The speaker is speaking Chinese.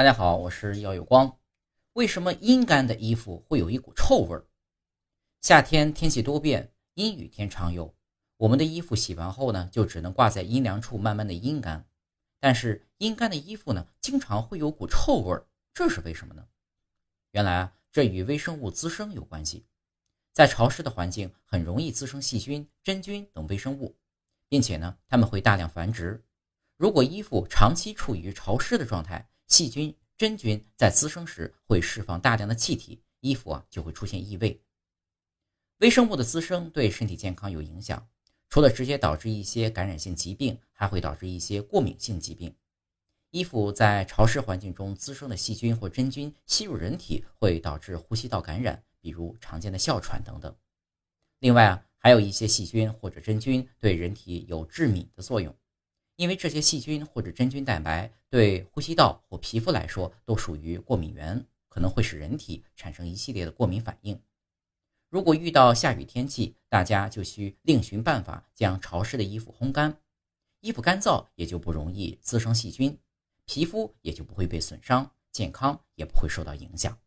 大家好，我是耀有光。为什么阴干的衣服会有一股臭味儿？夏天天气多变，阴雨天常有。我们的衣服洗完后呢，就只能挂在阴凉处慢慢的阴干。但是阴干的衣服呢，经常会有股臭味儿，这是为什么呢？原来啊，这与微生物滋生有关系。在潮湿的环境，很容易滋生细菌、真菌等微生物，并且呢，它们会大量繁殖。如果衣服长期处于潮湿的状态，细菌、真菌在滋生时会释放大量的气体，衣服啊就会出现异味。微生物的滋生对身体健康有影响，除了直接导致一些感染性疾病，还会导致一些过敏性疾病。衣服在潮湿环境中滋生的细菌或真菌吸入人体，会导致呼吸道感染，比如常见的哮喘等等。另外啊，还有一些细菌或者真菌对人体有致敏的作用。因为这些细菌或者真菌蛋白对呼吸道或皮肤来说都属于过敏源，可能会使人体产生一系列的过敏反应。如果遇到下雨天气，大家就需另寻办法将潮湿的衣服烘干，衣服干燥也就不容易滋生细菌，皮肤也就不会被损伤，健康也不会受到影响。